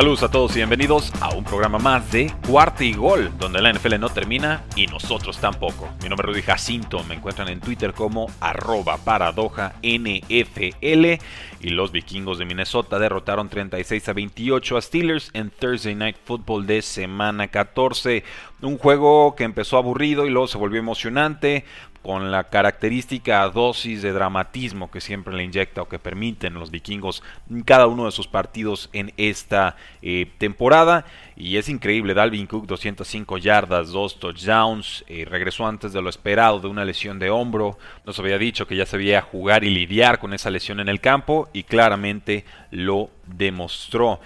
Saludos a todos y bienvenidos a un programa más de Cuarto y Gol, donde la NFL no termina y nosotros tampoco. Mi nombre es Rudy Jacinto, me encuentran en Twitter como arroba paradoja NFL y los vikingos de Minnesota derrotaron 36 a 28 a Steelers en Thursday Night Football de semana 14. Un juego que empezó aburrido y luego se volvió emocionante con la característica dosis de dramatismo que siempre le inyecta o que permiten los vikingos en cada uno de sus partidos en esta eh, temporada. Y es increíble, Dalvin Cook 205 yardas, 2 touchdowns, eh, regresó antes de lo esperado de una lesión de hombro, nos había dicho que ya sabía jugar y lidiar con esa lesión en el campo y claramente lo demostró.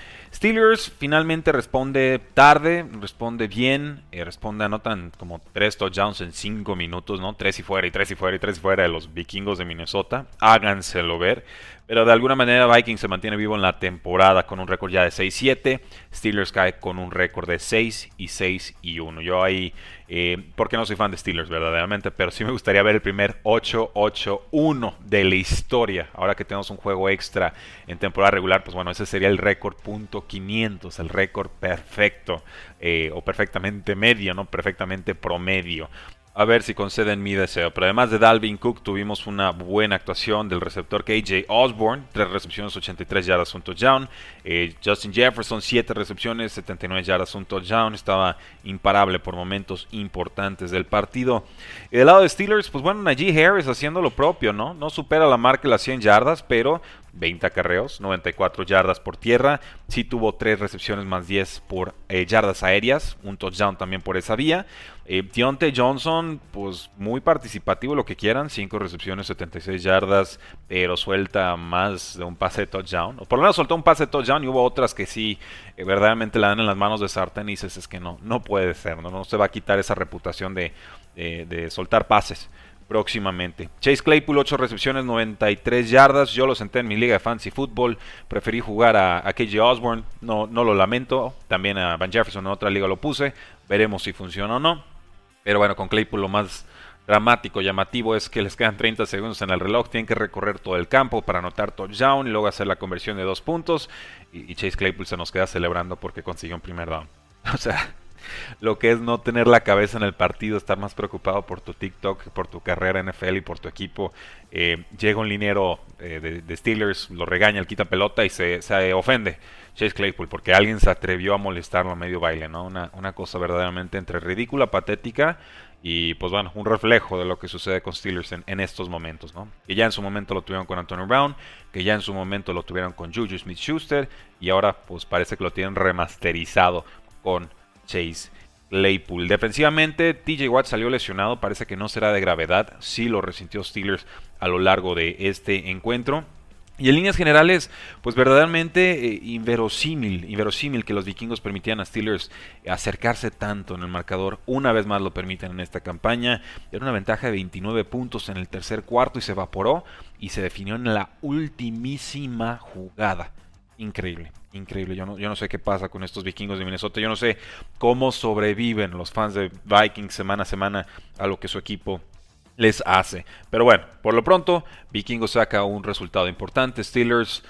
Steelers finalmente responde tarde, responde bien, eh, responde, anotan como tres touchdowns en cinco minutos, ¿no? Tres y fuera y tres y fuera y tres y fuera de los vikingos de Minnesota. Háganselo ver. Pero de alguna manera Vikings se mantiene vivo en la temporada con un récord ya de 6-7. Steelers cae con un récord de 6 y 6 y 1. Yo ahí, eh, porque no soy fan de Steelers verdaderamente, pero sí me gustaría ver el primer 8-8-1 de la historia. Ahora que tenemos un juego extra en temporada regular, pues bueno, ese sería el récord punto 500, el récord perfecto eh, o perfectamente medio, ¿no? Perfectamente promedio a ver si conceden mi deseo. Pero además de Dalvin Cook, tuvimos una buena actuación del receptor KJ Osborne, tres recepciones, 83 yardas, un touchdown. Eh, Justin Jefferson, 7 recepciones, 79 yardas, un touchdown. Estaba imparable por momentos importantes del partido. Y del lado de Steelers, pues bueno, Najee Harris haciendo lo propio, ¿no? No supera la marca de las 100 yardas, pero 20 acarreos, 94 yardas por tierra. Sí tuvo 3 recepciones más 10 por eh, yardas aéreas, un touchdown también por esa vía. Eh, Deontay Johnson, pues muy participativo, lo que quieran, 5 recepciones, 76 yardas, pero suelta más de un pase de touchdown. O por lo menos soltó un pase de touchdown y hubo otras que sí, eh, verdaderamente la dan en las manos de Sarten y dices, es que no, no puede ser, no, no se va a quitar esa reputación de, de soltar pases próximamente. Chase Claypool, 8 recepciones, 93 yardas. Yo lo senté en mi liga de fantasy fútbol. Preferí jugar a, KJ Osborne. No, no lo lamento. También a Van Jefferson en otra liga lo puse. Veremos si funciona o no. Pero bueno, con Claypool lo más dramático, llamativo es que les quedan 30 segundos en el reloj. Tienen que recorrer todo el campo para anotar touchdown y luego hacer la conversión de dos puntos. Y Chase Claypool se nos queda celebrando porque consiguió un primer down. O sea, lo que es no tener la cabeza en el partido, estar más preocupado por tu TikTok, por tu carrera en NFL y por tu equipo. Eh, llega un linero eh, de, Steelers, lo regaña, el quita pelota y se, ofende. Chase Claypool, porque alguien se atrevió a molestarlo a medio baile, ¿no? Una, una cosa verdaderamente entre ridícula, patética y pues bueno, un reflejo de lo que sucede con Steelers en, estos momentos, ¿no? Que ya en su momento lo tuvieron con Antonio Brown, que ya en su momento lo tuvieron con Juju Smith-Schuster y ahora pues parece que lo tienen remasterizado con Chase Claypool. Defensivamente, TJ Watt salió lesionado, parece que no será de gravedad, sí lo resintió Steelers a lo largo de este encuentro. Y en líneas generales, pues verdaderamente eh, inverosímil, inverosímil que los vikingos permitían a Steelers acercarse tanto en el marcador. Una vez más lo permiten en esta campaña. Era una ventaja de 29 puntos en el tercer cuarto y se evaporó y se definió en la ultimísima jugada. Increíble, increíble. Yo no, yo no sé qué pasa con estos vikingos de Minnesota. Yo no sé cómo sobreviven los fans de Vikings semana a semana a lo que su equipo les hace. Pero bueno, por lo pronto, Vikingos saca un resultado importante. Steelers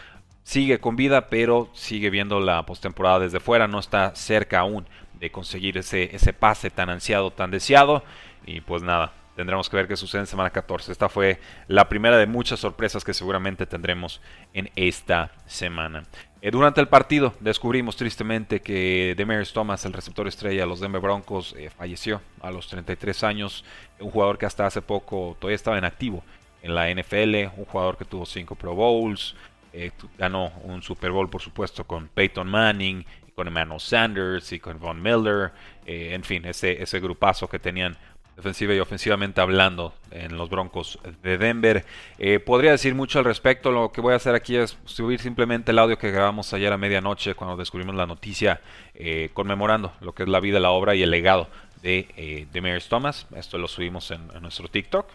sigue con vida, pero sigue viendo la postemporada desde fuera. No está cerca aún de conseguir ese, ese pase tan ansiado, tan deseado. Y pues nada, Tendremos que ver qué sucede en semana 14. Esta fue la primera de muchas sorpresas que seguramente tendremos en esta semana. Eh, durante el partido descubrimos tristemente que Demarius Thomas, el receptor estrella de los Denver Broncos, eh, falleció a los 33 años. Un jugador que hasta hace poco todavía estaba en activo en la NFL. Un jugador que tuvo 5 Pro Bowls. Eh, ganó un Super Bowl, por supuesto, con Peyton Manning, con Emmanuel Sanders y con Von Miller, en fin, ese, ese grupazo que tenían defensiva y ofensivamente hablando en los Broncos de Denver. Eh, podría decir mucho al respecto, lo que voy a hacer aquí es subir simplemente el audio que grabamos ayer a medianoche cuando descubrimos la noticia eh, conmemorando lo que es la vida, la obra y el legado de eh, Thomas. Esto lo subimos en, nuestro TikTok.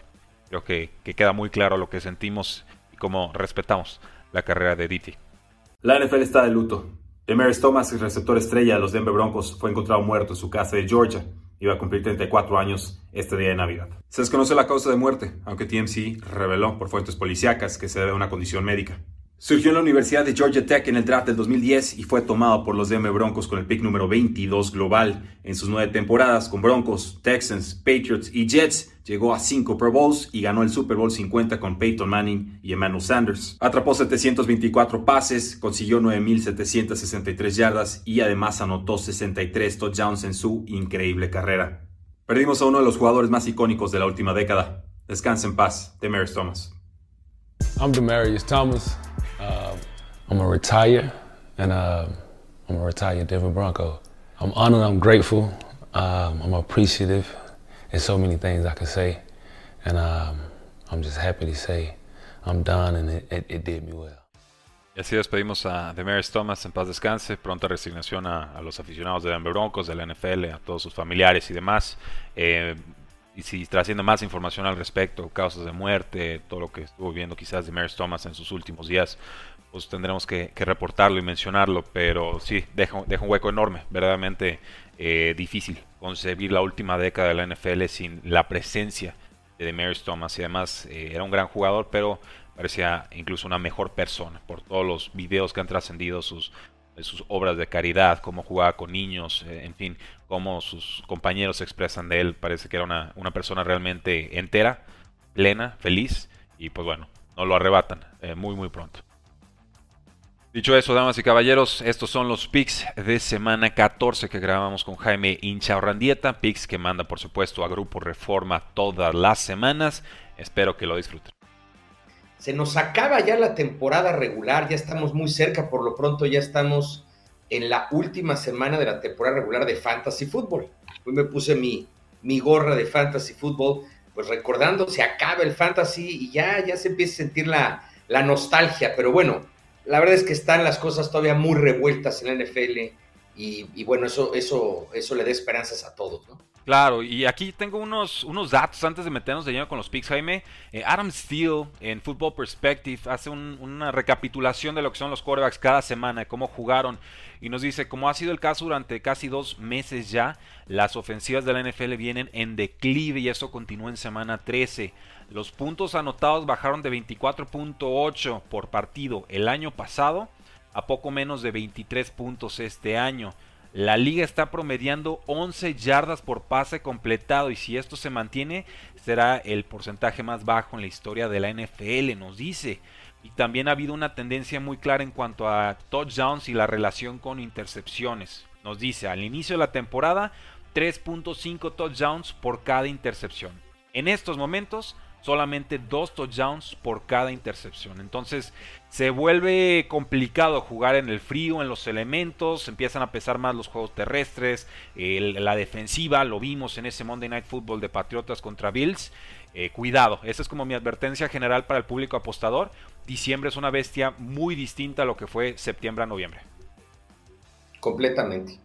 Creo que, que, queda muy claro lo que sentimos y cómo respetamos la carrera de Diti. La NFL está de luto. Demarius Thomas, receptor estrella de los Denver Broncos, fue encontrado muerto en su casa de Georgia iba a cumplir 34 años este día de Navidad. Se desconoce la causa de muerte, aunque TMC reveló por fuentes policíacas que se debe a una condición médica. Surgió en la Universidad de Georgia Tech en el draft del 2010 y fue tomado por los Denver Broncos con el pick número 22 global. En sus nueve temporadas con Broncos, Texans, Patriots y Jets, llegó a cinco Pro Bowls y ganó el Super Bowl 50 con Peyton Manning y Emmanuel Sanders. Atrapó 724 pases, consiguió 9.763 yardas y además anotó 63 touchdowns en su increíble carrera. Perdimos a uno de los jugadores más icónicos de la última década. Descansa en paz, Demarius Thomas. I'm Demarius Thomas. Uh, I'm gonna retire, and uh, I'm gonna retire Denver Bronco. I'm honored. I'm grateful. Um, I'm appreciative. There's so many things I can say, and um, I'm just happy to say I'm done, and it, it, it did me well. Y así despedimos a Demarius Thomas en paz descanse, pronta resignación a, a, los aficionados de Denver Broncos, de la NFL, a todos sus familiares y demás. Eh, y si trasciende más información al respecto, causas de muerte, todo lo que estuvo viendo quizás de Mary Thomas en sus últimos días, pues tendremos que, reportarlo y mencionarlo, pero sí, deja, un hueco enorme, verdaderamente eh, difícil concebir la última década de la NFL sin la presencia de Demarius Thomas. Y además eh, era un gran jugador, pero parecía incluso una mejor persona por todos los videos que han trascendido sus sus obras de caridad, cómo jugaba con niños, eh, en fin, cómo sus compañeros se expresan de él. Parece que era una, persona realmente entera, plena, feliz y pues bueno, no lo arrebatan eh, muy muy pronto. Dicho eso, damas y caballeros, estos son los picks de semana 14 que grabamos con Jaime Inchaurrandieta, picks que manda por supuesto a Grupo Reforma todas las semanas. Espero que lo disfruten. Se nos acaba ya la temporada regular, ya estamos muy cerca, por lo pronto ya estamos en la última semana de la temporada regular de Fantasy Football. Hoy me puse mi, mi gorra de Fantasy Football, pues recordando, se acaba el Fantasy y ya, ya se empieza a sentir la, la nostalgia, pero bueno, la verdad es que están las cosas todavía muy revueltas en la NFL y, y bueno, eso, eso, eso le da esperanzas a todos, ¿no? Claro, y aquí tengo unos, unos datos antes de meternos de lleno con los picks, Jaime. Eh, Adam Steele en Football Perspective hace una recapitulación de lo que son los quarterbacks cada semana, de cómo jugaron, y nos dice, como ha sido el caso durante casi dos meses ya, las ofensivas de la NFL vienen en declive y eso continúa en semana 13. Los puntos anotados bajaron de 24.8 por partido el año pasado a poco menos de 23 puntos este año. La liga está promediando 11 yardas por pase completado y si esto se mantiene será el porcentaje más bajo en la historia de la NFL, nos dice. Y también ha habido una tendencia muy clara en cuanto a touchdowns y la relación con intercepciones. Nos dice, al inicio de la temporada, 3.5 touchdowns por cada intercepción. En estos momentos, solamente dos touchdowns por cada intercepción. Entonces se vuelve complicado jugar en el frío, en los elementos, empiezan a pesar más los juegos terrestres, la defensiva, lo vimos en ese Monday Night Football de Patriotas contra Bills. Eh, cuidado, esa es como mi advertencia general para el público apostador. Diciembre es una bestia muy distinta a lo que fue septiembre a noviembre. Completamente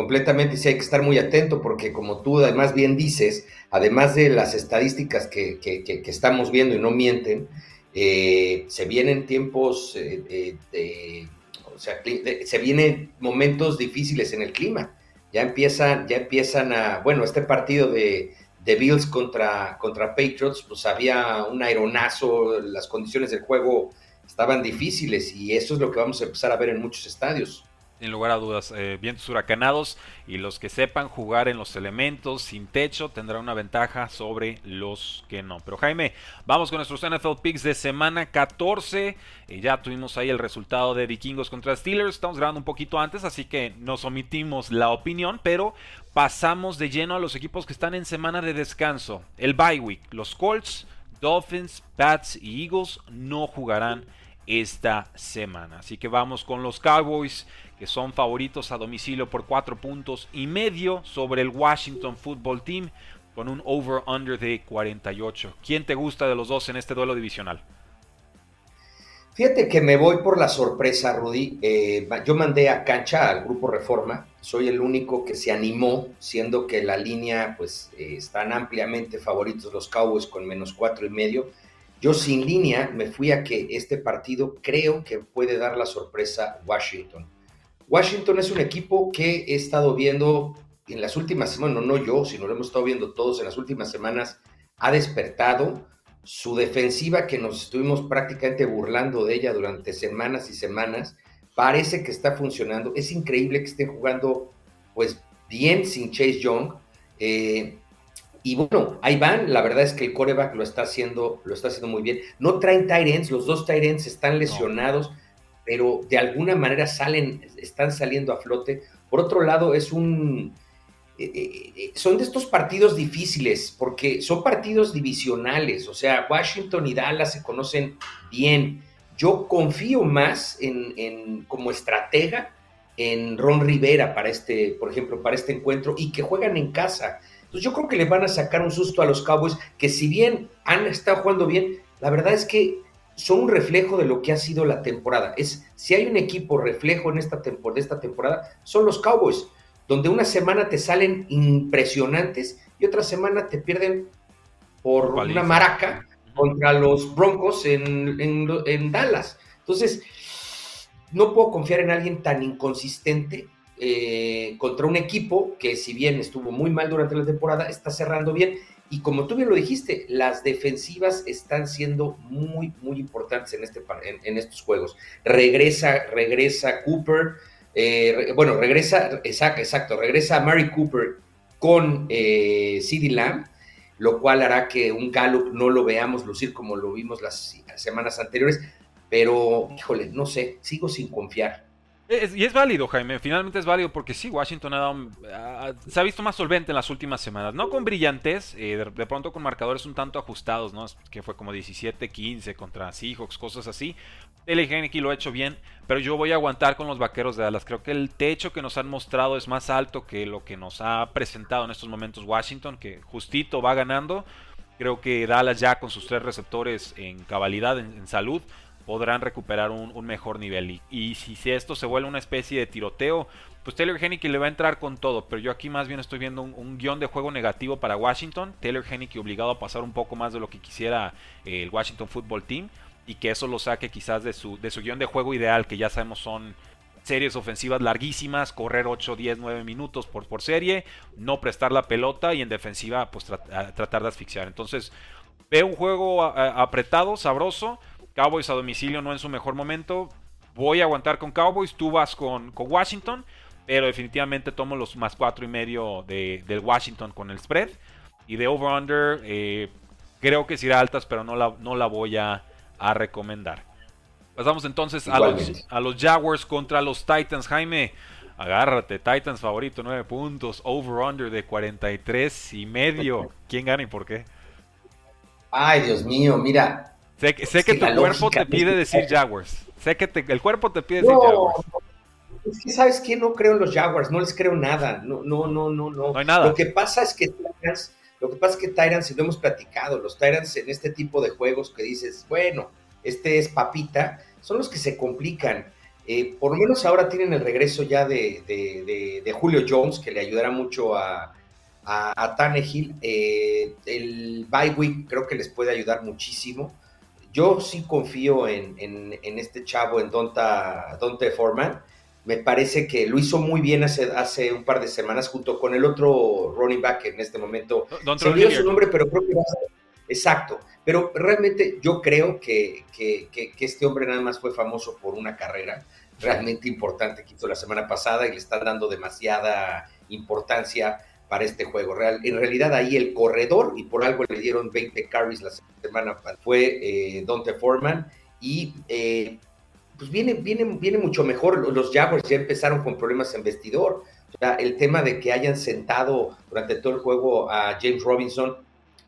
completamente sí hay que estar muy atento porque como tú además bien dices, además de las estadísticas que, estamos viendo y no mienten, eh, se vienen tiempos, eh, de, o sea, se vienen momentos difíciles en el clima. Ya empiezan, ya empiezan a, bueno, este partido de, de Bills contra, contra Patriots, pues había un aeronazo, las condiciones del juego estaban difíciles y eso es lo que vamos a empezar a ver en muchos estadios sin lugar a dudas. Eh, vientos huracanados y los que sepan jugar en los elementos sin techo tendrán una ventaja sobre los que no. Pero Jaime, vamos con nuestros NFL Picks de semana 14. Eh, ya tuvimos ahí el resultado de Vikingos contra Steelers. Estamos grabando un poquito antes, así que nos omitimos la opinión, pero pasamos de lleno a los equipos que están en semana de descanso. El bye week, los Colts, Dolphins, Pats y Eagles no jugarán esta semana. Así que vamos con los Cowboys que son favoritos a domicilio por 4 puntos y medio sobre el Washington Football Team con un over-under de 48. ¿Quién te gusta de los dos en este duelo divisional? Fíjate que me voy por la sorpresa, Rudy. Eh, yo mandé a cancha al grupo Reforma. Soy el único que se animó, siendo que la línea, pues, eh, están ampliamente favoritos los Cowboys con menos cuatro y medio. Yo sin línea me fui a que este partido creo que puede dar la sorpresa Washington. Washington es un equipo que he estado viendo en las últimas semanas, no yo, sino lo hemos estado viendo todos en las últimas semanas, ha despertado su defensiva que nos estuvimos prácticamente burlando de ella durante semanas y semanas, parece que está funcionando. Es increíble que estén jugando pues bien sin Chase Young. Eh, y bueno, ahí van. La verdad es que el coreback lo está haciendo, lo está haciendo muy bien. No traen tight los dos tight están lesionados, pero de alguna manera salen, están saliendo a flote. Por otro lado, es un eh, eh, eh, son de estos partidos difíciles porque son partidos divisionales, o sea, Washington y Dallas se conocen bien. Yo confío más en, como estratega en Ron Rivera para este, por ejemplo, para este encuentro y que juegan en casa. Entonces yo creo que le van a sacar un susto a los Cowboys que si bien han estado jugando bien, la verdad es que son un reflejo de lo que ha sido la temporada. Es si hay un equipo reflejo en esta, de esta temporada, son los Cowboys donde una semana te salen impresionantes y otra semana te pierden por una maraca contra los Broncos en, Dallas. Entonces, no puedo confiar en alguien tan inconsistente eh, contra un equipo que si bien estuvo muy mal durante la temporada, está cerrando bien. Y como tú bien lo dijiste, las defensivas están siendo muy, muy importantes en, este, en estos juegos. Regresa, regresa Cooper, eh, bueno, regresa, exacto, exacto, regresa Mary Cooper con eh, Lamb, lo cual hará que un Gallup no lo veamos lucir como lo vimos las semanas anteriores, pero híjole, no sé, sigo sin confiar y es válido, Jaime. Finalmente es válido porque sí, Washington ha dado, se ha visto más solvente en las últimas semanas. No con brillantes, eh, de, pronto con marcadores un tanto ajustados, ¿no? Que fue como 17-15 contra Seahawks, cosas así. El aquí lo ha hecho bien, pero yo voy a aguantar con los vaqueros de Dallas. Creo que el techo que nos han mostrado es más alto que lo que nos ha presentado en estos momentos Washington, que justito va ganando. Creo que Dallas ya con sus tres receptores en cabalidad, en salud, podrán recuperar un, mejor nivel. Y, si esto se vuelve una especie de tiroteo, pues Taylor Henneke le va a entrar con todo. Pero yo aquí más bien estoy viendo un, guion de juego negativo para Washington. Taylor Henneke obligado a pasar un poco más de lo que quisiera eh, el Washington Football Team. Y que eso lo saque quizás de su, guion de juego ideal, que ya sabemos son series ofensivas larguísimas, correr 8, 10, 9 minutos por, por serie, no prestar la pelota y en defensiva pues tratar de asfixiar. Entonces veo un juego apretado, sabroso Cowboys a domicilio no en su mejor momento. Voy a aguantar con Cowboys, tú vas con, Washington, pero definitivamente tomo los más cuatro y medio de, del Washington con el spread. Y de over-under, eh, creo que será altas, pero no la, no la voy a, recomendar. Pasamos entonces a los, a los, Jaguars contra los Titans. Jaime, agárrate, Titans favorito, 9 puntos, over-under de 43 y medio. ¿Quién gana y por qué? Ay, Dios mío, mira, Sé, que, tu cuerpo te pide decir Jaguars. Sé que el cuerpo te pide decir Jaguars. Es que, ¿sabes qué? No creo en los Jaguars, no les creo nada. No, no, no, no, no. No hay nada. Lo que pasa es que Tyrants, lo que pasa es que Tyrants, si lo hemos platicado, los Tyrants en este tipo de juegos que dices, bueno, este es papita, son los que se complican. Eh, por lo menos ahora tienen el regreso ya de, de, Julio Jones, que le ayudará mucho a, a, Tannehill. Eh, el bye week creo que les puede ayudar muchísimo. Yo sí confío en, este chavo, en Donta, Donte Foreman. Me parece que lo hizo muy bien hace, hace un par de semanas junto con el otro running back en este momento. Se dio su nombre, pero creo que va a ser... Exacto. Pero realmente yo creo que, que, este hombre nada más fue famoso por una carrera realmente importante que hizo la semana pasada y le está dando demasiada importancia para este juego. Real, en realidad ahí el corredor, y por algo le dieron 20 carries la semana fue eh, Dante Foreman, y eh, pues viene, viene, viene mucho mejor. Los Jaguars ya empezaron con problemas en vestidor. O sea, el tema de que hayan sentado durante todo el juego a James Robinson,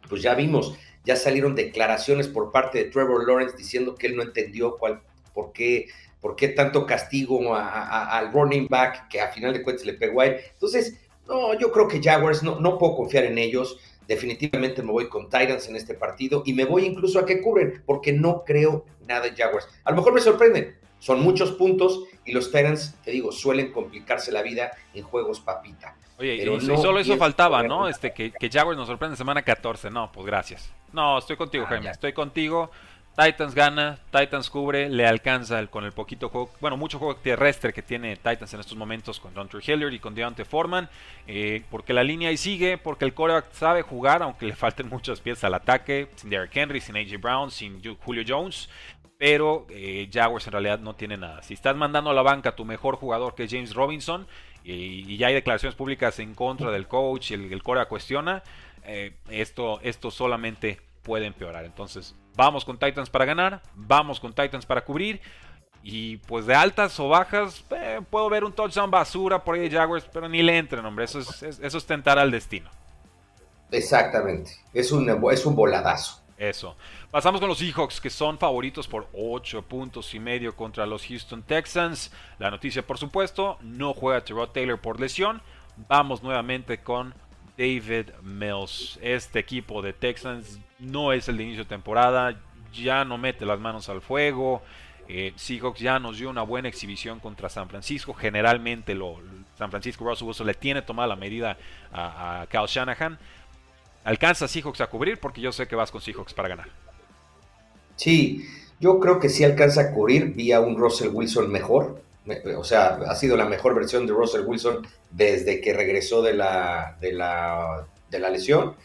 pues ya vimos, ya salieron declaraciones por parte de Trevor Lawrence diciendo que él no entendió cuál, por qué ¿Por qué tanto castigo al running back que a final de cuentas le pegó a él? Entonces, no, yo creo que Jaguars no, no puedo confiar en ellos. Definitivamente me voy con Titans en este partido y me voy incluso a que cubren, porque no creo nada de Jaguars. A lo mejor me sorprenden, son muchos puntos y los Titans, te digo, suelen complicarse la vida en juegos papita. Oye, y, solo eso faltaba, ¿no? Este, que, que Jaguars nos sorprende en semana 14. No, pues gracias. No, estoy contigo, ah, Jaime. Estoy contigo. Titans gana, Titans cubre, le alcanza con el poquito juego, bueno, mucho juego terrestre que tiene Titans en estos momentos con Don Hilliard y con Deontay Foreman, eh, porque la línea ahí sigue, porque el coreback sabe jugar, aunque le falten muchas piezas al ataque, sin Derrick Henry, sin AJ Brown, sin Julio Jones, pero eh, Jaguars en realidad no tiene nada. Si estás mandando a la banca a tu mejor jugador que es James Robinson, y, ya hay declaraciones públicas en contra del coach el, el coreback cuestiona, eh, esto, esto solamente puede empeorar. Entonces, vamos con Titans para ganar, vamos con Titans para cubrir. Y pues de altas o bajas, eh, puedo ver un touchdown basura por ahí de Jaguars, pero ni le entren, hombre. Eso es, eso es tentar al destino. Exactamente. Es un, es un voladazo. Eso. Pasamos con los Seahawks, que son favoritos por 8 puntos y medio contra los Houston Texans. La noticia, por supuesto, no juega Terrell Taylor por lesión. Vamos nuevamente con David Mills. Este equipo de Texans no es el de inicio de temporada, ya no mete las manos al fuego. Eh, Seahawks ya nos dio una buena exhibición contra San Francisco. Generalmente lo, San Francisco Russell Wilson le tiene tomada la medida a, a Kyle Shanahan. ¿Alcanza Seahawks a cubrir? Porque yo sé que vas con Seahawks para ganar. Sí, yo creo que sí alcanza a cubrir vía un Russell Wilson mejor. O sea, ha sido la mejor versión de Russell Wilson desde que regresó de la, de la, de la lesión.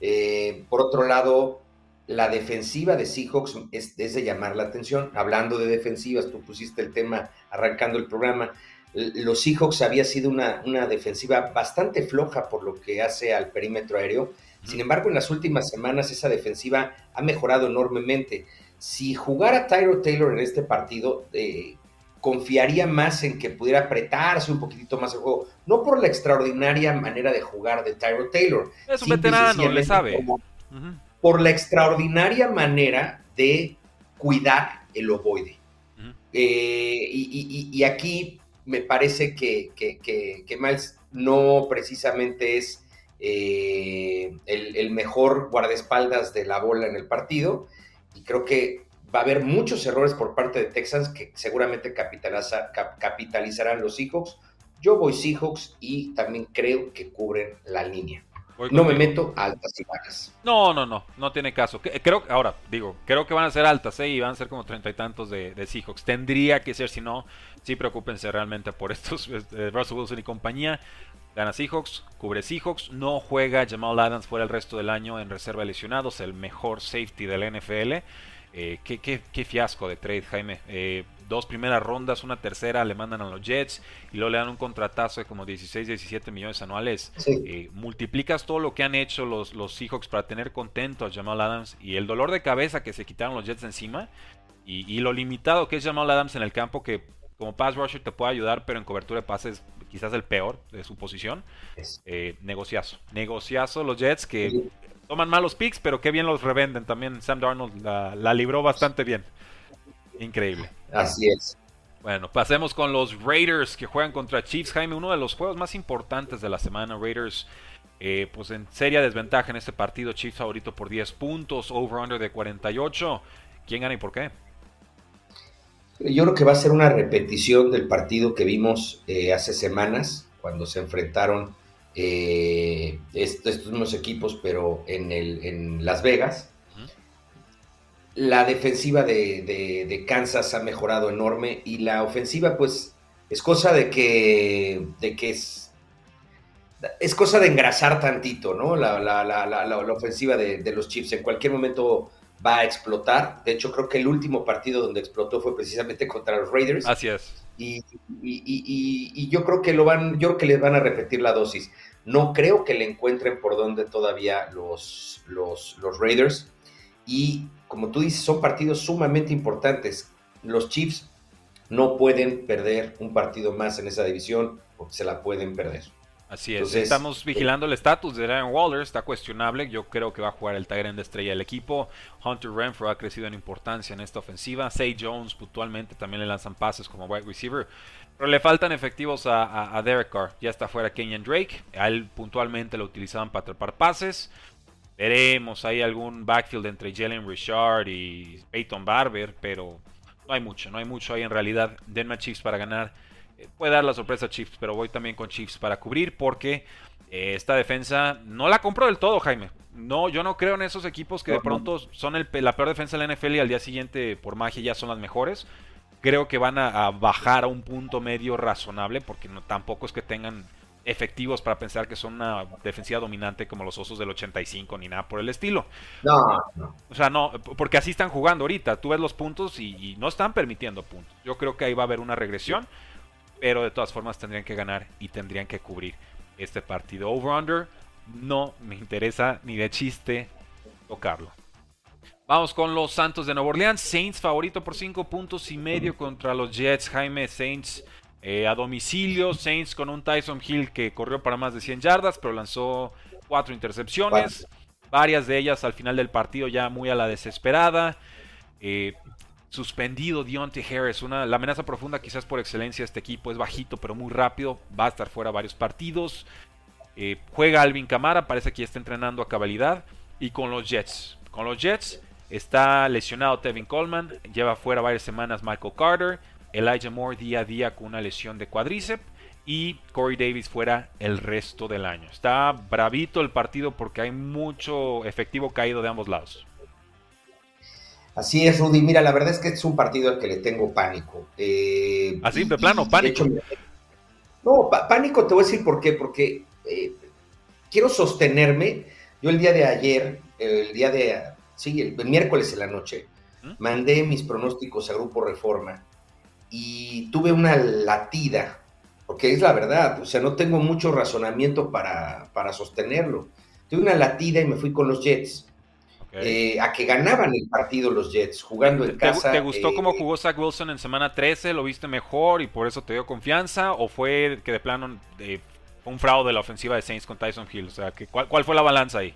Eh, por otro lado, la defensiva de Seahawks es, de llamar la atención. Hablando de defensivas, tú pusiste el tema arrancando el programa. Los Seahawks había sido una, una defensiva bastante floja por lo que hace al perímetro aéreo. Sin embargo, en las últimas semanas esa defensiva ha mejorado enormemente. Si jugara Tyro Taylor en este partido, eh, confiaría más en que pudiera apretarse un poquitito más el juego. No por la extraordinaria manera de jugar de Tyro Taylor. Es un veterano, le sabe. Por la extraordinaria manera de cuidar el ovoide. Eh, y, aquí me parece que, que, Miles no precisamente es eh, el, el, mejor guardaespaldas de la bola en el partido. Y creo que va a haber muchos errores por parte de Texans que seguramente capitalizarán los Seahawks. Yo voy Seahawks y también creo que cubren la línea. no me meto a altas y bajas. No, no, no, no tiene caso. Creo, ahora digo, creo que van a ser altas, ¿eh? Y van a ser como treinta y tantos de, de, Seahawks. Tendría que ser, si no, sí preocúpense realmente por estos, eh, Russell Wilson y compañía. Gana Seahawks, cubre Seahawks, no juega Jamal Adams fuera el resto del año en reserva de lesionados, el mejor safety del NFL. Eh, qué, fiasco de trade, Jaime. Eh, dos primeras rondas, una tercera le mandan a los Jets y luego le dan un contratazo de como 16, 17 millones anuales. Eh, multiplicas todo lo que han hecho los, los Seahawks para tener contento a Jamal Adams y el dolor de cabeza que se quitaron los Jets encima y, lo limitado que es Jamal Adams en el campo que como pass rusher te puede ayudar, pero en cobertura de pases quizás el peor de su posición. negociazo. Negociazo los Jets que toman malos picks, pero qué bien los revenden también. Sam Darnold la, libró bastante bien. Increíble. Así es. Bueno, pasemos con los Raiders que juegan contra Chiefs. Jaime, uno de los juegos más importantes de la semana. Raiders, eh, pues en seria desventaja en este partido. Chiefs favorito por 10 puntos, over-under de 48. ¿Quién gana y por qué? Yo creo que va a ser una repetición del partido que vimos eh, hace semanas, cuando se enfrentaron eh, estos mismos equipos, pero en, el, en Las Vegas. La defensiva de, Kansas ha mejorado enorme y la ofensiva, pues, es cosa de que, de que es, es cosa de engrasar tantito, ¿no? La, la ofensiva de, los Chiefs. En cualquier momento va a explotar. De hecho, creo que el último partido donde explotó fue precisamente contra los Raiders. Así es. Y, yo creo que lo van, yo creo que les van a repetir la dosis. No creo que le encuentren por donde todavía los, los, los Raiders. Y como tú dices, son partidos sumamente importantes. Los Chiefs no pueden perder un partido más en esa división porque se la pueden perder. Así es, estamos eh, vigilando el estatus de Darren Waller, está cuestionable, yo creo que va a jugar el Tyrant de estrella del equipo. Hunter Renfro ha crecido en importancia en esta ofensiva. Say Jones puntualmente también le lanzan pases como wide receiver. Pero le faltan efectivos a, Derek Carr. Ya está fuera Kenyan Drake. A él puntualmente lo utilizaban para atrapar pases. Veremos ahí algún backfield entre Jalen Richard y Peyton Barber, pero no hay mucho, no hay mucho ahí en realidad. Denma Chiefs para ganar puede dar la sorpresa a Chiefs, pero voy también con Chiefs para cubrir porque eh, esta defensa no la compró del todo, Jaime. No, yo no creo en esos equipos que de pronto son el, la peor defensa de la NFL y al día siguiente por magia ya son las mejores. Creo que van a, bajar a un punto medio razonable porque no, tampoco es que tengan efectivos para pensar que son una defensiva dominante como los Osos del 85 ni nada por el estilo. No, no. O sea, no, porque así están jugando ahorita. Tú ves los puntos y, y no están permitiendo puntos. Yo creo que ahí va a haber una regresión pero de todas formas tendrían que ganar y tendrían que cubrir este partido. Over-under, no me interesa ni de chiste tocarlo. Vamos con los Santos de Nueva Orleans. Saints favorito por 5 puntos y medio contra los Jets. Jaime Saints eh, a domicilio. Saints con un Tyson Hill que corrió para más de 100 yardas, pero lanzó 4 intercepciones. Varias de ellas al final del partido ya muy a la desesperada. Eh, suspendido Deontay Harris, una, la amenaza profunda quizás por excelencia este equipo, es bajito pero muy rápido, va a estar fuera varios partidos. Eh, juega Alvin Camara, parece que ya está entrenando a cabalidad. Y con los Jets, con los Jets está lesionado Tevin Coleman, lleva fuera varias semanas Michael Carter, Elijah Moore día a día con una lesión de cuádriceps y Corey Davis fuera el resto del año. Está bravito el partido porque hay mucho efectivo caído de ambos lados. Así es, Rudy. Mira, la verdad es que es un partido al que le tengo pánico. Eh, Así, de plano, pánico. no, pánico te voy a decir por qué. Porque eh, quiero sostenerme. Yo el día de ayer, el día de, sí, el, miércoles en la noche, ¿Mm? mandé mis pronósticos a Grupo Reforma y tuve una latida, porque es la verdad, o sea, no tengo mucho razonamiento para, para sostenerlo. Tuve una latida y me fui con los Jets. Eh, a que ganaban el partido los Jets, jugando en casa. ¿Te gustó eh, cómo jugó Zach Wilson en semana 13? ¿Lo viste mejor y por eso te dio confianza? ¿O fue que de plano de, un fraude de la ofensiva de Saints con Tyson Hill? O sea, que, ¿cuál, fue la balanza ahí?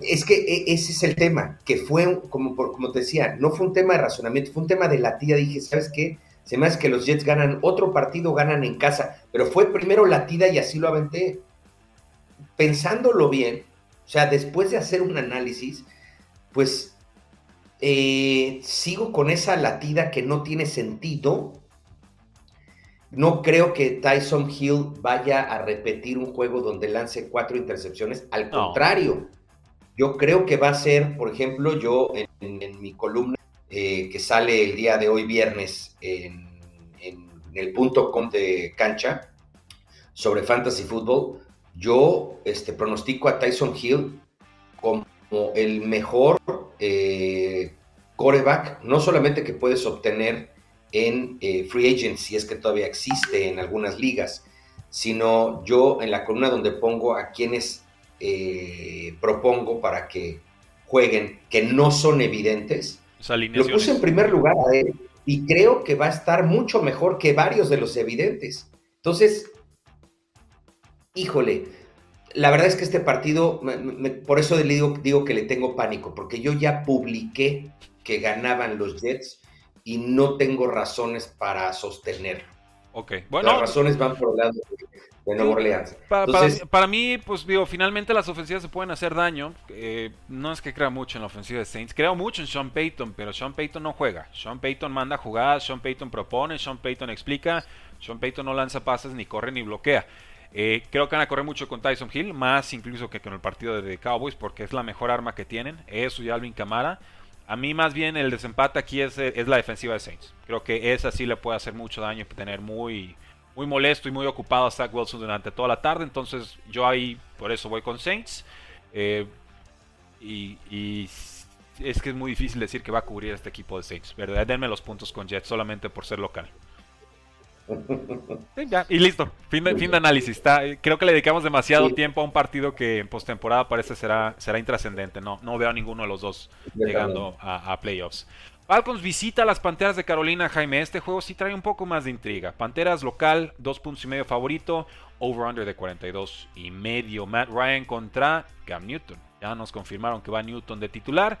Es que e, ese es el tema, que fue, como, como te decía, no fue un tema de razonamiento, fue un tema de la tía. Dije, ¿sabes qué? Se me hace que los Jets ganan otro partido, ganan en casa, pero fue primero la tida y así lo aventé. Pensándolo bien, o sea, después de hacer un análisis, pues eh, sigo con esa latida que no tiene sentido. No creo que Tyson Hill vaya a repetir un juego donde lance cuatro intercepciones. Al contrario, yo creo que va a ser, por ejemplo, yo en, mi columna eh, que sale el día de hoy viernes en, en el punto com de cancha sobre fantasy fútbol, yo este, pronostico a Tyson Hill como el mejor eh, coreback, no solamente que puedes obtener en eh, free agent, si es que todavía existe en algunas ligas, sino yo en la columna donde pongo a quienes eh, propongo para que jueguen, que no son evidentes, lo puse en primer lugar a él y creo que va a estar mucho mejor que varios de los evidentes. Entonces, híjole, la verdad es que este partido, por eso le digo, digo que le tengo pánico, porque yo ya publiqué que ganaban los Jets y no tengo razones para sostenerlo. Ok, bueno. Las razones van por el lado de, Nueva Orleans. Para, mí, pues digo, finalmente las ofensivas se pueden hacer daño. Eh, no es que crea mucho en la ofensiva de Saints. Creo mucho en Sean Payton, pero Sean Payton no juega. Sean Payton manda jugadas, Sean Payton propone, Sean Payton explica. Sean Payton no lanza pases, ni corre, ni bloquea. Eh, creo que van a correr mucho con Tyson Hill, más incluso que con el partido de Cowboys, porque es la mejor arma que tienen. Eso y Alvin Camara. A mí más bien el desempate aquí es, es, la defensiva de Saints. Creo que esa sí le puede hacer mucho daño y tener muy, muy molesto y muy ocupado a Zach Wilson durante toda la tarde. Entonces yo ahí por eso voy con Saints. Eh, y, es que es muy difícil decir que va a cubrir este equipo de Saints. ¿verdad? Denme los puntos con Jets solamente por ser local y listo, fin de, fin de análisis. creo que le dedicamos demasiado tiempo a un partido que en postemporada parece será, será intrascendente. No, no veo a ninguno de los dos llegando a, playoffs. Falcons visita a las Panteras de Carolina, Jaime. Este juego sí trae un poco más de intriga. Panteras local, dos puntos y medio favorito, over-under de 42 y medio. Matt Ryan contra Cam Newton. Ya nos confirmaron que va Newton de titular.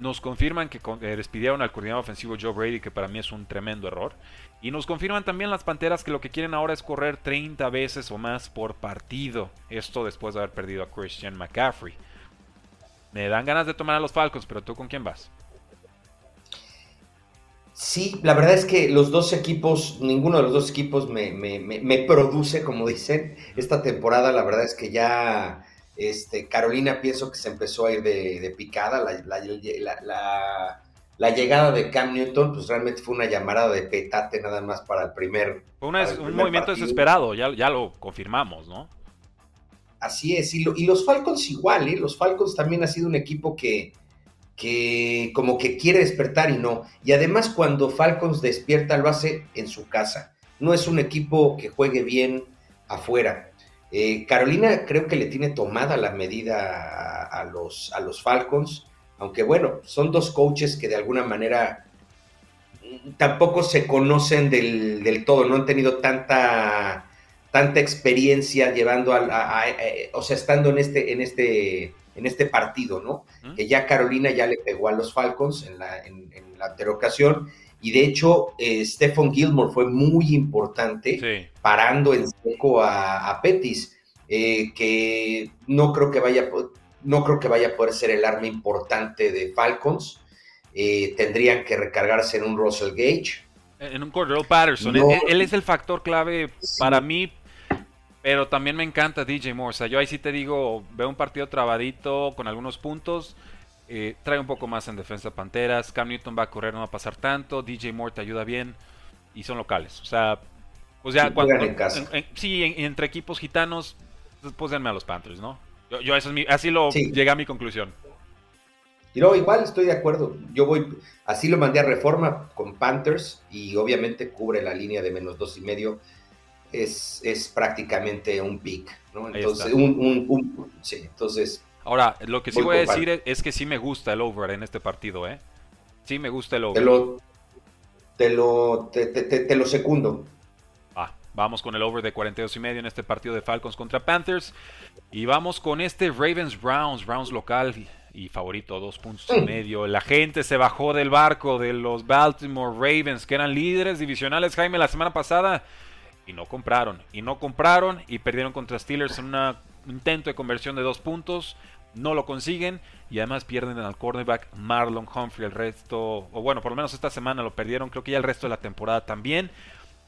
Nos confirman que eh, despidieron al coordinador ofensivo Joe Brady, que para mí es un tremendo error. Y nos confirman también las Panteras que lo que quieren ahora es correr 30 veces o más por partido. Esto después de haber perdido a Christian McCaffrey. Me dan ganas de tomar a los Falcons, pero tú con quién vas? Sí, la verdad es que los dos equipos, ninguno de los dos equipos me, produce, como dicen, esta temporada. La verdad es que ya este, Carolina pienso que se empezó a ir de, picada. La, llegada de Cam Newton, pues realmente fue una llamada de petate nada más para el primer. Fue un movimiento desesperado, ya, ya lo confirmamos, ¿no? Así es, y, y los Falcons igual, ¿eh? Los Falcons también ha sido un equipo que que como que quiere despertar y no. Y además cuando Falcons despierta lo hace en su casa. No es un equipo que juegue bien afuera. Eh, Carolina creo que le tiene tomada la medida a, los, a los Falcons, aunque bueno, son dos coaches que de alguna manera tampoco se conocen del, todo, no han tenido tanta, tanta experiencia llevando a, o sea, estando en este, en este en este partido, ¿no? Que ya Carolina ya le pegó a los Falcons en la, en, la anterior ocasión. Y de hecho, eh, Stephen Gilmore fue muy importante parando en seco a, Petis, eh, que no creo que vaya no creo que vaya a poder ser el arma importante de Falcons. Eh, tendrían que recargarse en un Russell Gage. En un Cordero Patterson. él, es el factor clave para mí pero también me encanta DJ Moore. O sea, yo ahí sí te digo, veo un partido trabadito con algunos puntos. Eh, trae un poco más en defensa Panteras. Cam Newton va a correr, no va a pasar tanto. DJ Moore te ayuda bien. Y son locales. O sea, pues ya cuando. sí, entre equipos gitanos, pues denme a los Panthers, ¿no? Yo, eso es mi, así lo llegué a mi conclusión. Y no, igual estoy de acuerdo. Yo voy, así lo mandé a reforma con Panthers y obviamente cubre la línea de menos dos y medio es, es prácticamente un pick, ¿no? Entonces, un, sí, entonces... Ahora, lo que sí voy a decir es, que sí me gusta el over en este partido, ¿eh? Sí me gusta el over. Te lo, te lo, te, te, lo secundo. Ah, vamos con el over de 42 y medio en este partido de Falcons contra Panthers. Y vamos con este Ravens Browns, Browns local y favorito, dos puntos y mm. medio. La gente se bajó del barco de los Baltimore Ravens, que eran líderes divisionales, Jaime, la semana pasada y no compraron. Y no compraron y perdieron contra Steelers en un intento de conversión de dos puntos. No lo consiguen y además pierden al cornerback Marlon Humphrey. El resto, o bueno, por lo menos esta semana lo perdieron. Creo que ya el resto de la temporada también.